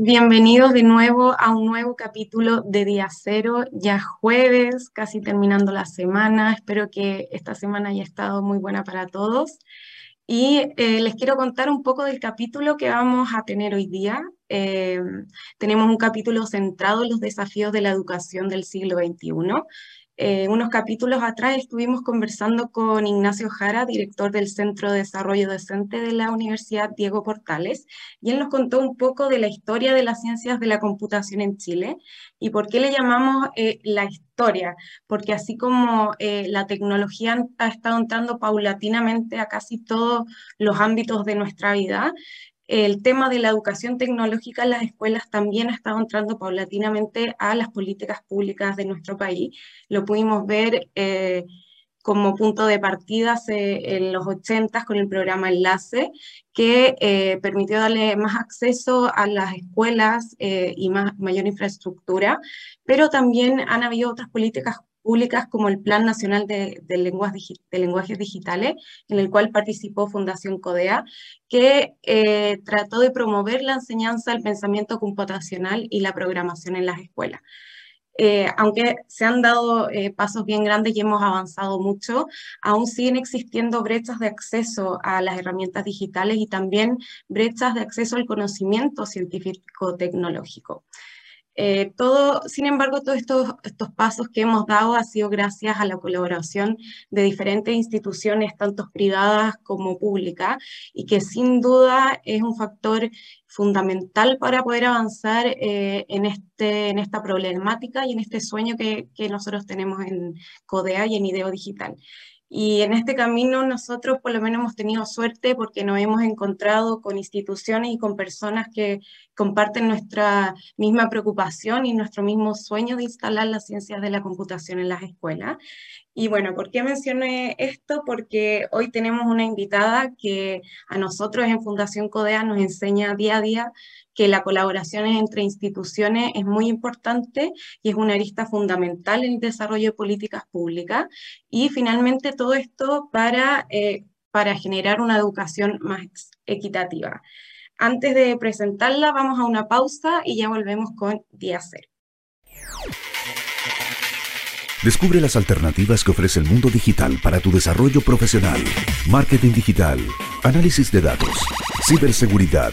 Bienvenidos de nuevo a un nuevo capítulo de Día Cero, ya jueves, casi terminando la semana. Espero que esta semana haya estado muy buena para todos. Y eh, les quiero contar un poco del capítulo que vamos a tener hoy día. Eh, tenemos un capítulo centrado en los desafíos de la educación del siglo XXI. Eh, unos capítulos atrás estuvimos conversando con Ignacio Jara, director del Centro de Desarrollo Docente de la Universidad Diego Portales, y él nos contó un poco de la historia de las ciencias de la computación en Chile y por qué le llamamos eh, la historia, porque así como eh, la tecnología ha estado entrando paulatinamente a casi todos los ámbitos de nuestra vida, el tema de la educación tecnológica en las escuelas también ha estado entrando paulatinamente a las políticas públicas de nuestro país. Lo pudimos ver eh, como punto de partida en los 80 con el programa Enlace, que eh, permitió darle más acceso a las escuelas eh, y más, mayor infraestructura, pero también han habido otras políticas públicas como el Plan Nacional de, Lenguajes Digitales, en el cual participó Fundación CODEA, que eh, trató de promover la enseñanza del pensamiento computacional y la programación en las escuelas. Eh, aunque se han dado eh, pasos bien grandes y hemos avanzado mucho, aún siguen existiendo brechas de acceso a las herramientas digitales y también brechas de acceso al conocimiento científico-tecnológico. Eh, todo, sin embargo, todos estos, estos pasos que hemos dado ha sido gracias a la colaboración de diferentes instituciones, tanto privadas como públicas, y que sin duda es un factor fundamental para poder avanzar eh, en, este, en esta problemática y en este sueño que, que nosotros tenemos en CODEA y en IDEO Digital. Y en este camino nosotros por lo menos hemos tenido suerte porque nos hemos encontrado con instituciones y con personas que comparten nuestra misma preocupación y nuestro mismo sueño de instalar las ciencias de la computación en las escuelas. Y bueno, ¿por qué mencioné esto? Porque hoy tenemos una invitada que a nosotros en Fundación CODEA nos enseña día a día que la colaboración entre instituciones es muy importante y es una arista fundamental en el desarrollo de políticas públicas. Y finalmente todo esto para, eh, para generar una educación más equitativa. Antes de presentarla, vamos a una pausa y ya volvemos con Día Cero. Descubre las alternativas que ofrece el mundo digital para tu desarrollo profesional. Marketing digital, análisis de datos, ciberseguridad,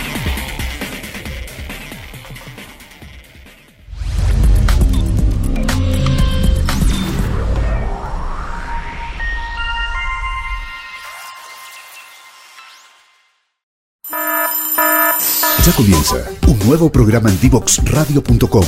Ya comienza un nuevo programa en divoxradio.com.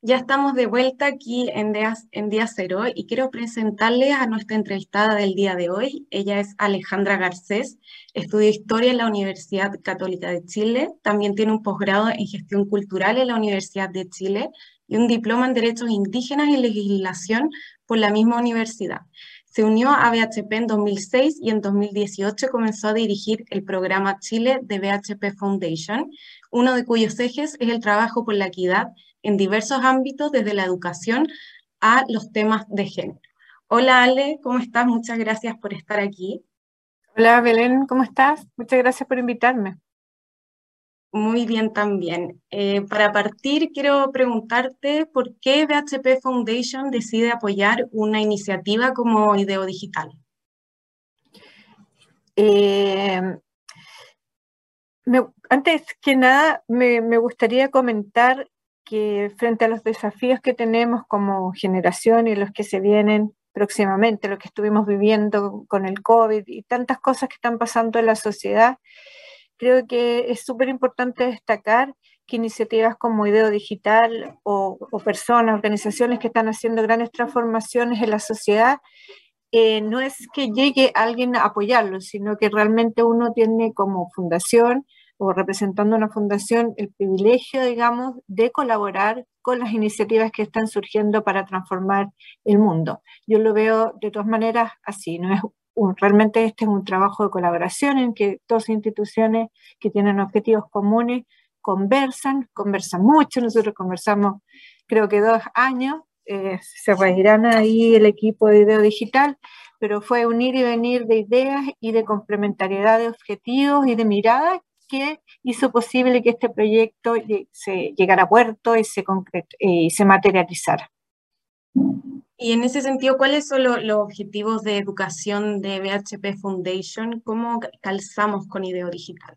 Ya estamos de vuelta aquí en día, en día Cero y quiero presentarles a nuestra entrevistada del día de hoy. Ella es Alejandra Garcés, estudió Historia en la Universidad Católica de Chile, también tiene un posgrado en Gestión Cultural en la Universidad de Chile y un diploma en Derechos Indígenas y Legislación por la misma universidad. Se unió a BHP en 2006 y en 2018 comenzó a dirigir el programa Chile de BHP Foundation, uno de cuyos ejes es el trabajo por la equidad en diversos ámbitos, desde la educación a los temas de género. Hola Ale, ¿cómo estás? Muchas gracias por estar aquí. Hola Belén, ¿cómo estás? Muchas gracias por invitarme. Muy bien también. Eh, para partir, quiero preguntarte por qué BHP Foundation decide apoyar una iniciativa como Ideo Digital. Eh, antes que nada, me, gustaría comentar que frente a los desafíos que tenemos como generación y los que se vienen próximamente, lo que estuvimos viviendo con el COVID y tantas cosas que están pasando en la sociedad, creo que es súper importante destacar que iniciativas como Ideo Digital o, personas, organizaciones que están haciendo grandes transformaciones en la sociedad, eh, no es que llegue alguien a apoyarlo, sino que realmente uno tiene como fundación o representando una fundación el privilegio, digamos, de colaborar con las iniciativas que están surgiendo para transformar el mundo. Yo lo veo de todas maneras así, no es realmente este es un trabajo de colaboración en que dos instituciones que tienen objetivos comunes conversan, conversan mucho, nosotros conversamos creo que dos años, eh, se reirán ahí el equipo de video digital, pero fue unir y venir de ideas y de complementariedad de objetivos y de miradas que hizo posible que este proyecto se llegara a puerto y se, y se materializara. Y en ese sentido, ¿cuáles son los objetivos de educación de BHP Foundation? ¿Cómo calzamos con IDEO Digital?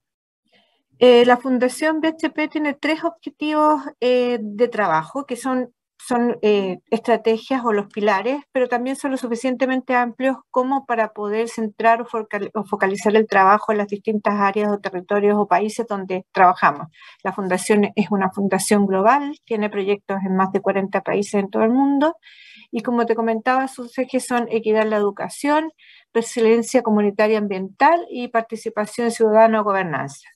Eh, la Fundación BHP tiene tres objetivos eh, de trabajo, que son, son eh, estrategias o los pilares, pero también son lo suficientemente amplios como para poder centrar o, focalizar el trabajo en las distintas áreas o territorios o países donde trabajamos. La Fundación es una fundación global, tiene proyectos en más de 40 países en todo el mundo, y como te comentaba, sus ejes son equidad en la educación, resiliencia comunitaria ambiental y participación ciudadana o gobernanza.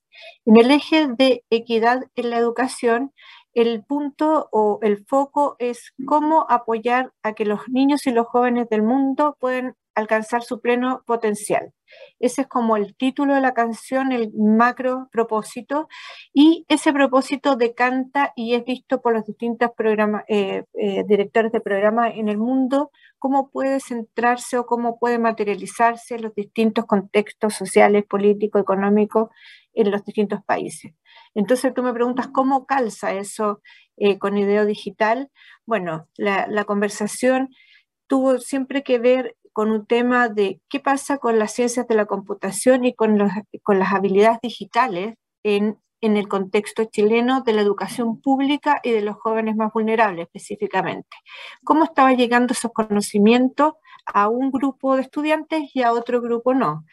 En el eje de equidad en la educación, el punto o el foco es cómo apoyar a que los niños y los jóvenes del mundo puedan alcanzar su pleno potencial. Ese es como el título de la canción, el macro propósito, y ese propósito decanta y es visto por los distintos eh, eh, directores de programas en el mundo, cómo puede centrarse o cómo puede materializarse en los distintos contextos sociales, políticos, económicos en los distintos países. Entonces tú me preguntas cómo calza eso eh, con IDEO Digital. Bueno, la, conversación tuvo siempre que ver con un tema de qué pasa con las ciencias de la computación y con, las habilidades digitales en, en, el contexto chileno de la educación pública y de los jóvenes más vulnerables específicamente. ¿Cómo estaba llegando esos conocimientos a un grupo de estudiantes y a otro grupo no?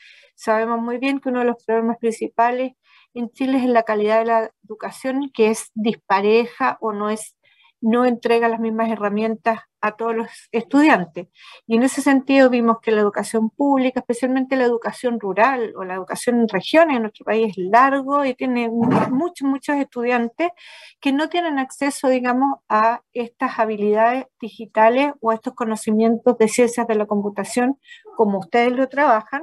Sabemos muy bien que uno de los problemas principales en Chile es la calidad de la educación, que es dispareja o no es no entrega las mismas herramientas a todos los estudiantes. Y en ese sentido vimos que la educación pública, especialmente la educación rural o la educación en regiones en nuestro país es largo y tiene muchos, muchos estudiantes que no tienen acceso, digamos, a estas habilidades digitales o a estos conocimientos de ciencias de la computación como ustedes lo trabajan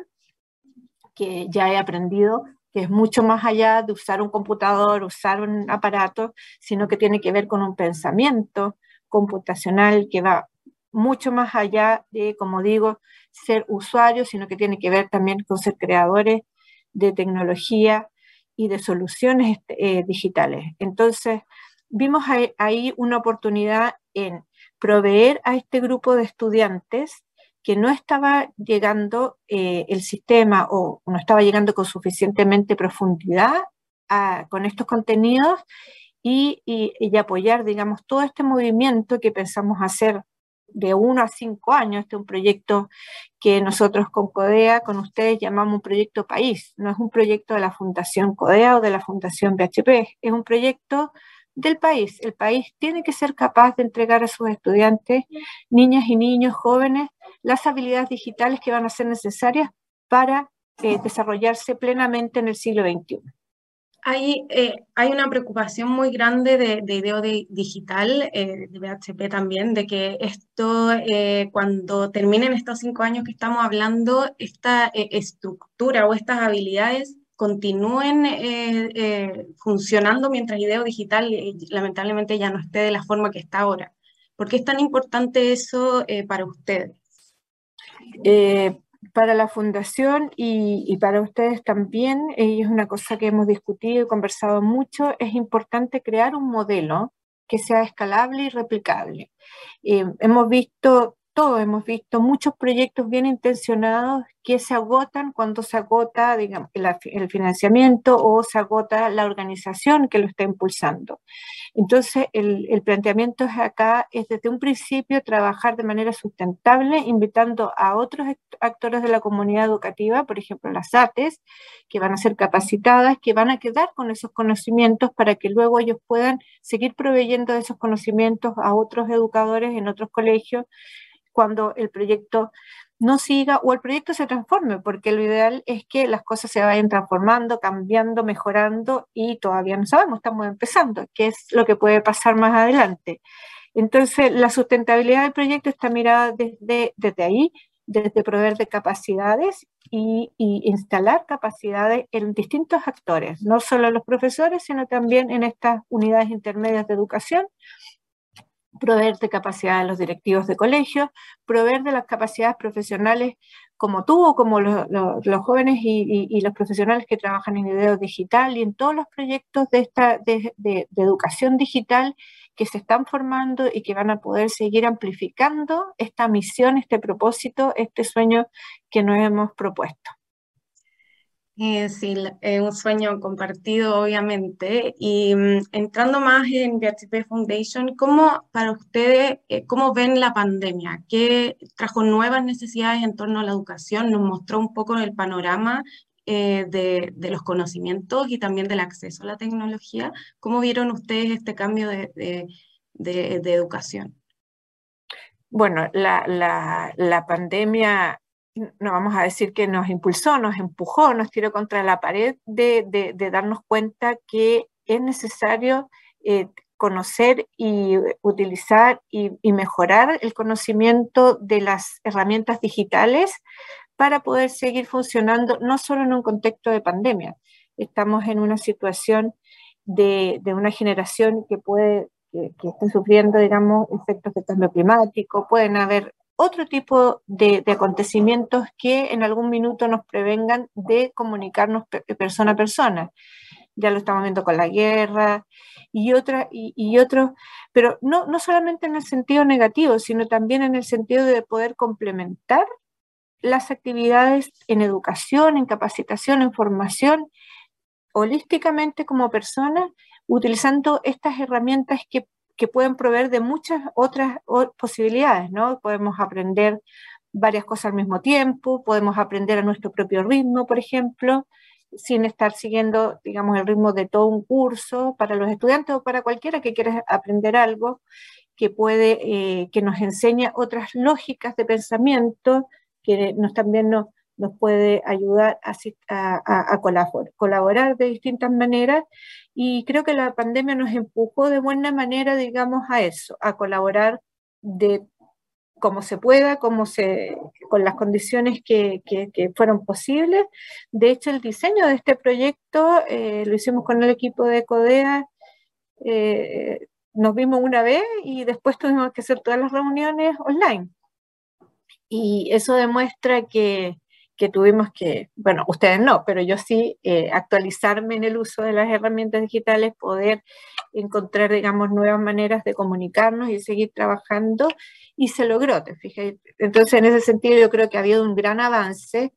que ya he aprendido que es mucho más allá de usar un computador, usar un aparato, sino que tiene que ver con un pensamiento computacional que va mucho más allá de, como digo, ser usuario, sino que tiene que ver también con ser creadores de tecnología y de soluciones eh, digitales. Entonces, vimos ahí una oportunidad en proveer a este grupo de estudiantes que no estaba llegando eh, el sistema o no estaba llegando con suficientemente profundidad con estos contenidos y, apoyar, digamos, todo este movimiento que pensamos hacer de uno a cinco años. Este es un proyecto que nosotros con CODEA, con ustedes, llamamos un proyecto país. No es un proyecto de la Fundación CODEA o de la Fundación BHP, es un proyecto del país. El país tiene que ser capaz de entregar a sus estudiantes, niñas y niños jóvenes, las habilidades digitales que van a ser necesarias para eh, desarrollarse plenamente en el siglo XXI. Hay, eh, hay una preocupación muy grande de, de IDEO digital, eh, de BHP también, de que esto, cuando terminen estos cinco años que estamos hablando, esta estructura o estas habilidades continúen eh, eh, funcionando mientras IDEO Digital eh, lamentablemente ya no esté de la forma que está ahora. ¿Por qué es tan importante eso para ustedes? para la fundación y, para ustedes también, y es una cosa que hemos discutido y conversado mucho, es importante crear un modelo que sea escalable y replicable. hemos visto todos hemos visto muchos proyectos bien intencionados que se agotan cuando se agota digamos, el, financiamiento o se agota la organización que lo está impulsando. Entonces, el, planteamiento es acá es desde un principio trabajar de manera sustentable, invitando a otros actores de la comunidad educativa, por ejemplo, las ATES, que van a ser capacitadas, que van a quedar con esos conocimientos para que luego ellos puedan seguir proveyendo esos conocimientos a otros educadores en otros colegios cuando el proyecto no siga o el proyecto se transforme, porque lo ideal es que las cosas se vayan transformando, cambiando, mejorando y todavía no sabemos, estamos empezando, qué es lo que puede pasar más adelante. Entonces, la sustentabilidad del proyecto está mirada desde, desde ahí desde proveer de capacidades y, instalar capacidades en distintos actores, no solo los profesores, sino también en estas unidades intermedias de educación, proveer de capacidades a los directivos de colegio, proveer de las capacidades profesionales como tú o como los, jóvenes y, los profesionales que trabajan en video digital y en todos los proyectos de, esta, de educación digital que se están formando y que van a poder seguir amplificando esta misión, este propósito, este sueño que nos hemos propuesto. Eh, sí, es un sueño compartido, obviamente. Y mm, entrando más en BHP Foundation, ¿cómo para ustedes, eh, cómo ven la pandemia? ¿Qué trajo nuevas necesidades en torno a la educación? Nos mostró un poco el panorama eh, de, los conocimientos y también del acceso a la tecnología. ¿Cómo vieron ustedes este cambio de, educación? Bueno, la, pandemia, no vamos a decir que nos impulsó, nos empujó, nos tiró contra la pared de, darnos cuenta que es necesario eh, conocer y utilizar y, mejorar el conocimiento de las herramientas digitales para poder seguir funcionando, no solo en un contexto de pandemia. Estamos en una situación de, una generación que puede, que, esté sufriendo, digamos, efectos de cambio climático, pueden haber otro tipo de, acontecimientos que en algún minuto nos prevengan de comunicarnos persona a persona. Ya lo estamos viendo con la guerra y otra y, otros, pero no, no solamente en el sentido negativo, sino también en el sentido de poder complementar las actividades en educación, en capacitación, en formación, holísticamente como personas, utilizando estas herramientas que, pueden proveer de muchas otras posibilidades, ¿no? Podemos aprender varias cosas al mismo tiempo, podemos aprender a nuestro propio ritmo, por ejemplo, sin estar siguiendo, digamos, el ritmo de todo un curso para los estudiantes o para cualquiera que quiera aprender algo que puede, eh, que nos enseña otras lógicas de pensamiento que nos, también nos, nos puede ayudar a, colaborar, de distintas maneras y creo que la pandemia nos empujó de buena manera, digamos, a eso, a colaborar de como se pueda, como se, con las condiciones que, que, fueron posibles. De hecho, el diseño de este proyecto eh, lo hicimos con el equipo de CODEA. Eh, nos vimos una vez y después tuvimos que hacer todas las reuniones online. Y eso demuestra que, tuvimos que, bueno, ustedes no, pero yo sí, eh, actualizarme en el uso de las herramientas digitales, poder encontrar, digamos, nuevas maneras de comunicarnos y seguir trabajando, y se logró, te fijas. Entonces, en ese sentido, yo creo que ha habido un gran avance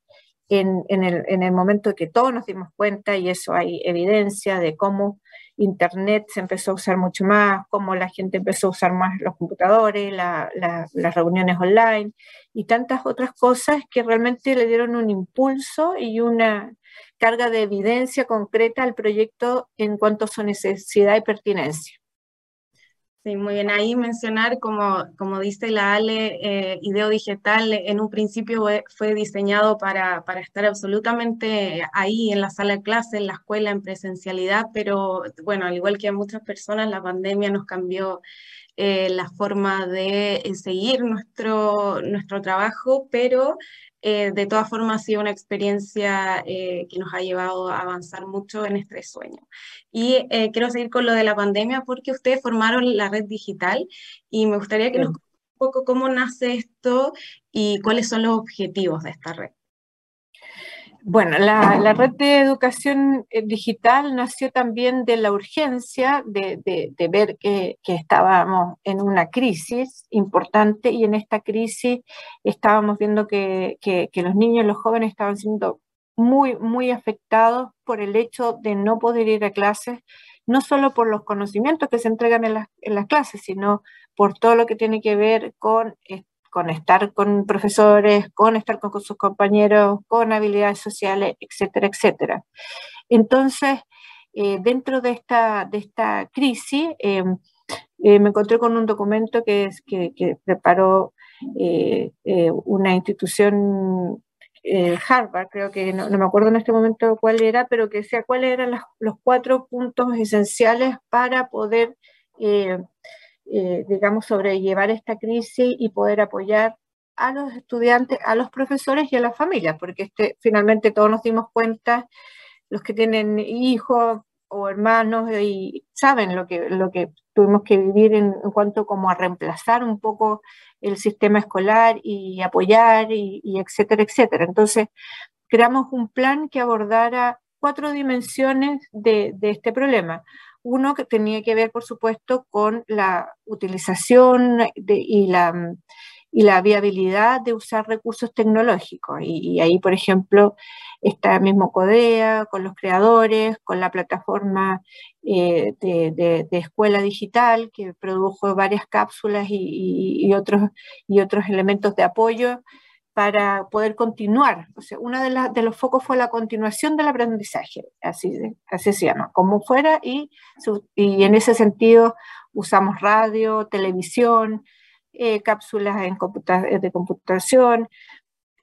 en, el, en el momento que todos nos dimos cuenta, y eso hay evidencia de cómo Internet se empezó a usar mucho más, cómo la gente empezó a usar más los computadores, las reuniones online y tantas otras cosas que realmente le dieron un impulso y una carga de evidencia concreta al proyecto en cuanto a su necesidad y pertinencia. Sí, muy bien. Ahí mencionar, como, como dice la Ale, eh, Ideo Digital en un principio fue diseñado para, para, estar absolutamente ahí en la sala de clase, en la escuela, en presencialidad, pero bueno, al igual que a muchas personas, la pandemia nos cambió eh, la forma de eh, seguir nuestro, nuestro trabajo, pero eh, de todas formas ha sido una experiencia que nos ha llevado a avanzar mucho en este sueño. Y quiero seguir con lo de la pandemia porque ustedes formaron la red digital y me gustaría que nos un poco cómo nace esto y cuáles son los objetivos de esta red. Bueno, la, red de educación eh, digital nació también de la urgencia de, ver que, estábamos en una crisis importante y en esta crisis estábamos viendo que, los niños y los jóvenes estaban siendo muy, muy afectados por el hecho de no poder ir a clases, no solo por los conocimientos que se entregan en las, en las clases, sino por todo lo que tiene que ver con con estar con profesores, con estar con, sus compañeros, con habilidades sociales, etcétera, etcétera. Entonces, eh, dentro de esta, de esta crisis, em, eh, me encontré con un documento que, que, preparó eh, una institución Harvard, creo que no, me acuerdo en este momento cuál era, pero que decía cuáles eran los cuatro puntos esenciales para poder digamos, sobrellevar esta crisis y poder apoyar a los estudiantes, a los profesores y a las familias, porque este, finalmente todos nos dimos cuenta, los que tienen hijos o hermanos y saben lo que, lo que tuvimos que vivir en, cuanto como a reemplazar un poco el sistema escolar y apoyar y, etcétera, etcétera. Entonces, creamos un plan que abordara cuatro dimensiones de este problema. Uno que tenía que ver, por supuesto, con la utilización de, y la y la viabilidad de usar recursos tecnológicos. Y, ahí, por ejemplo, está mismo CODEA, con los creadores, con la plataforma eh, de, escuela digital, que produjo varias cápsulas y, otros, y otros elementos de apoyo para poder continuar. O sea, uno de, de, los focos fue la continuación del aprendizaje, así, así se llama, como fuera, y, y en ese sentido usamos radio, televisión, eh, cápsulas en eh, de computación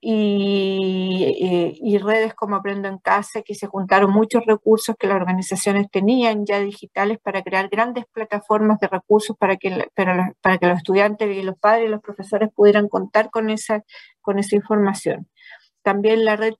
eh, y, redes como Aprendo en Casa, que se juntaron muchos recursos que las organizaciones tenían ya digitales para crear grandes plataformas de recursos para que, para, para que los estudiantes y los padres y los profesores pudieran contar con esa, con esa información. También la red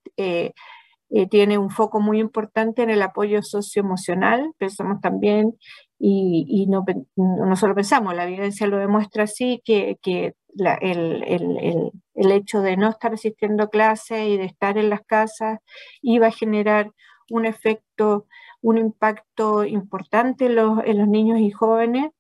tiene un foco muy importante en el apoyo socioemocional. Pensamos también y, no, no, solo pensamos, la evidencia lo demuestra así, que, que el, el, el, hecho de no estar asistiendo a clases y de estar en las casas iba a generar un efecto, un impacto importante en los, en los niños y jóvenes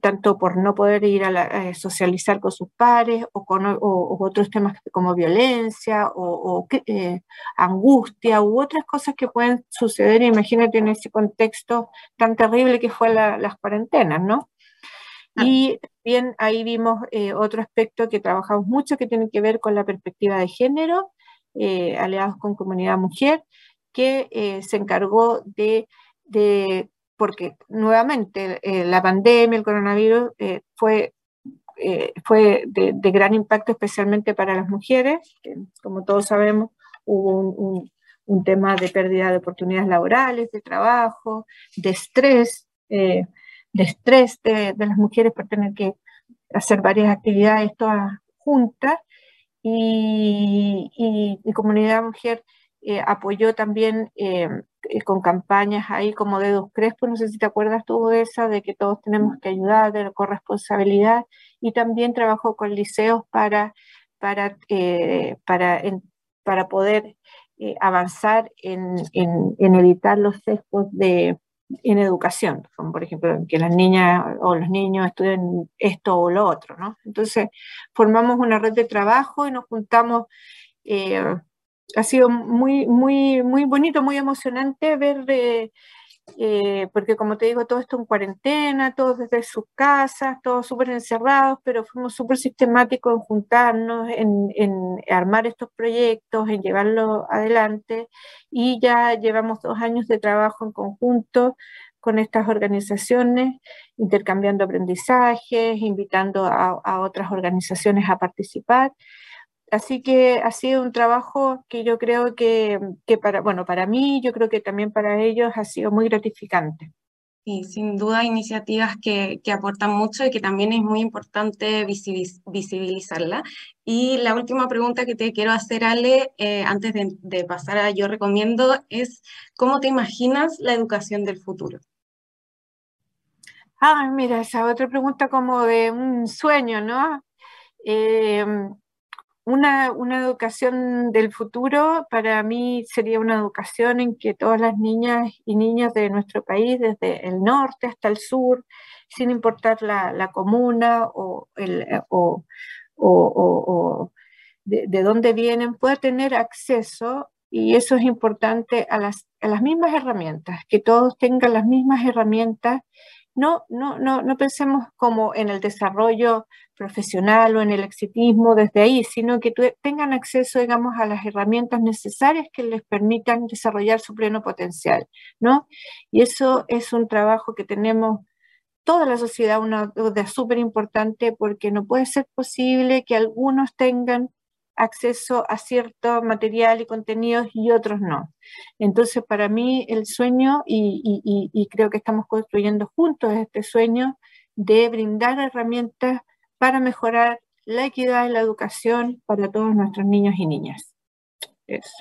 tanto por no poder ir a, eh, socializar con sus pares o con otros temas como violencia o, eh, angustia u otras cosas que pueden suceder, imagínate en ese contexto tan terrible que fue las cuarentenas, ¿no? Ah. Y bien ahí vimos eh, otro aspecto que trabajamos mucho que tiene que ver con la perspectiva de género, aliados con Comunidad Mujer, que se encargó de porque nuevamente eh, la pandemia, el coronavirus, eh, fue, eh, fue de, gran impacto especialmente para las mujeres, como todos sabemos, hubo un, tema de pérdida de oportunidades laborales, de trabajo, de estrés, de estrés de, las mujeres por tener que hacer varias actividades todas juntas, y, y, Comunidad Mujer apoyó también eh, con campañas ahí como Dedos Crespo, no sé si te acuerdas tú de esa, de que todos tenemos que ayudar, de la corresponsabilidad, y también trabajó con liceos para, para, eh, para, para poder eh, avanzar en, en, en, evitar los sesgos de, en educación, como por ejemplo que las niñas o los niños estudien esto o lo otro, ¿no? Entonces formamos una red de trabajo y nos juntamos ha sido muy, muy, muy bonito, muy emocionante ver, eh, porque como te digo, todo esto en cuarentena, todos desde sus casas, todos súper encerrados, pero fuimos súper sistemáticos en juntarnos, en, armar estos proyectos, en llevarlos adelante, y ya llevamos dos años de trabajo en conjunto con estas organizaciones, intercambiando aprendizajes, invitando a otras organizaciones a participar. Así que ha sido un trabajo que yo creo que, para, bueno, para mí, yo creo que también para ellos ha sido muy gratificante. Sí, sin duda iniciativas que, aportan mucho y que también es muy importante visibilizarla. Y la última pregunta que te quiero hacer, Ale, eh, antes de, pasar a yo recomiendo, es ¿cómo te imaginas la educación del futuro? Ah, mira, esa otra pregunta como de un sueño, ¿no? Eh, una, educación del futuro para mí sería una educación en que todas las niñas y niños de nuestro país, desde el norte hasta el sur, sin importar la, comuna o, el, o, de, dónde vienen, puedan tener acceso, y eso es importante, a las, a las mismas herramientas, que todos tengan las mismas herramientas no, no, no, no pensemos como en el desarrollo profesional o en el exitismo desde ahí, sino que tengan acceso, digamos, a las herramientas necesarias que les permitan desarrollar su pleno potencial, ¿no? Y eso es un trabajo que tenemos toda la sociedad, una duda súper importante, porque no puede ser posible que algunos tengan acceso a cierto material y contenidos y otros no. Entonces, para mí el sueño, y, creo que estamos construyendo juntos este sueño, de brindar herramientas para mejorar la equidad en la educación para todos nuestros niños y niñas.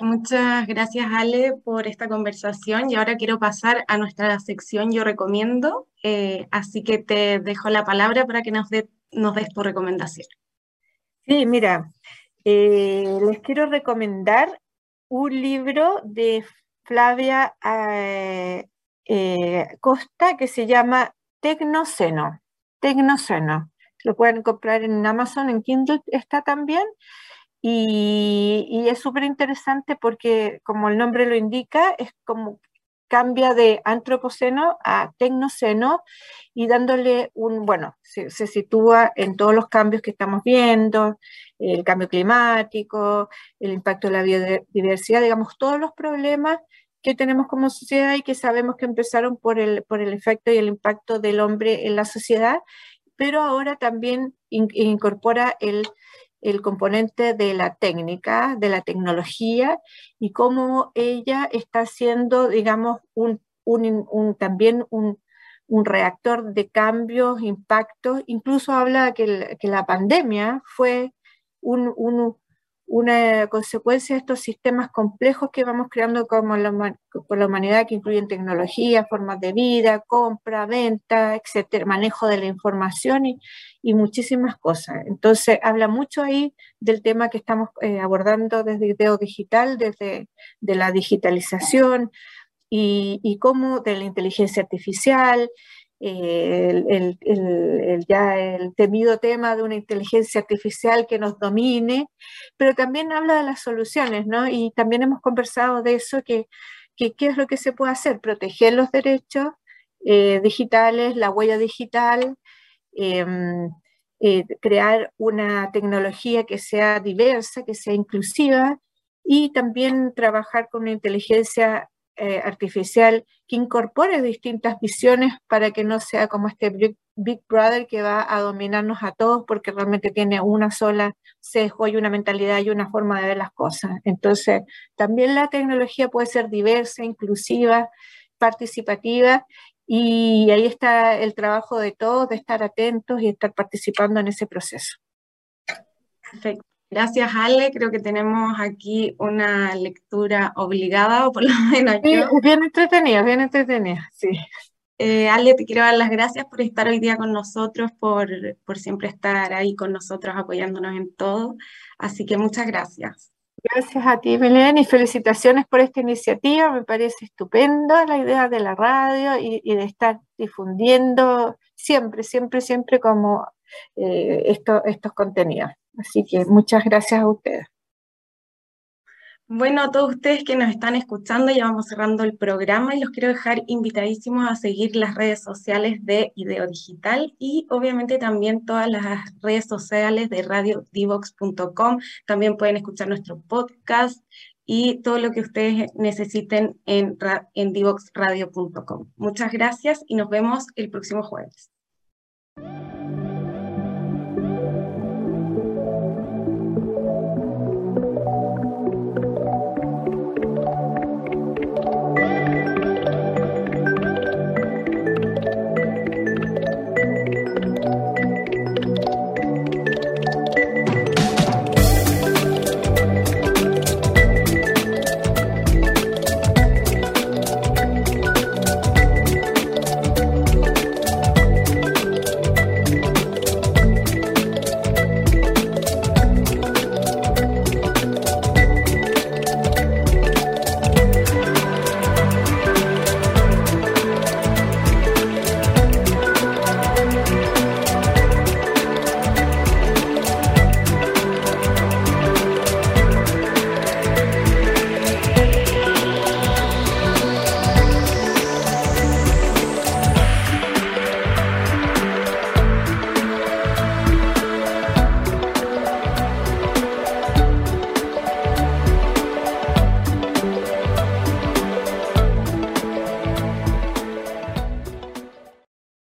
Muchas gracias Ale por esta conversación y ahora quiero pasar a nuestra sección Yo recomiendo, eh, así que te dejo la palabra para que nos, nos des tu recomendación. Sí, mira, eh, les quiero recomendar un libro de Flavia eh, Costa que se llama Tecnoceno. Tecnoceno. Lo pueden comprar en Amazon, en Kindle está también. Y, es súper interesante porque, como el nombre lo indica, es como cambia de antropoceno a tecnoceno y dándole un, bueno, se, sitúa en todos los cambios que estamos viendo, el cambio climático, el impacto de la biodiversidad, digamos, todos los problemas que tenemos como sociedad y que sabemos que empezaron por el, por el efecto y el impacto del hombre en la sociedad, pero ahora también incorpora el, el componente de la técnica, de la tecnología y cómo ella está siendo, digamos, un, un, también un, un, reactor de cambios, impactos. Incluso habla que, que la pandemia fue un, una consecuencia de estos sistemas complejos que vamos creando como por la humanidad, que incluyen tecnología, formas de vida, compra, venta, etcétera, manejo de la información y, y muchísimas cosas. Entonces, habla mucho ahí del tema que estamos eh, abordando desde Ideo Digital, desde de la digitalización y, y cómo de la inteligencia artificial, el, ya el temido tema de una inteligencia artificial que nos domine, pero también habla de las soluciones, ¿no? Y también hemos conversado de eso, que, qué es lo que se puede hacer, proteger los derechos eh, digitales, la huella digital, em, eh, crear una tecnología que sea diversa, que sea inclusiva y también trabajar con una inteligencia eh, artificial que incorpore distintas visiones para que no sea como este Big, Brother que va a dominarnos a todos porque realmente tiene una sola sesgo y una mentalidad y una forma de ver las cosas. Entonces, también la tecnología puede ser diversa, inclusiva, participativa y ahí está el trabajo de todos, de estar atentos y estar participando en ese proceso. Perfecto. Gracias, Ale. Creo que tenemos aquí una lectura obligada, o por lo menos yo. bien entretenida, bien entretenida, sí. Eh, Ale, te quiero dar las gracias por estar hoy día con nosotros, por, por siempre estar ahí con nosotros apoyándonos en todo. Así que muchas gracias. Gracias a ti, Belén, y felicitaciones por esta iniciativa. Me parece estupenda la idea de la radio y, de estar difundiendo siempre, siempre, siempre como eh, estos contenidos. Así que muchas gracias a ustedes. Bueno, a todos ustedes que nos están escuchando, ya vamos cerrando el programa y los quiero dejar invitadísimos a seguir las redes sociales de Ideo Digital y obviamente también todas las redes sociales de radiodivox.com. También pueden escuchar nuestro podcast y todo lo que ustedes necesiten en, en divoxradio.com. Muchas gracias y nos vemos el próximo jueves.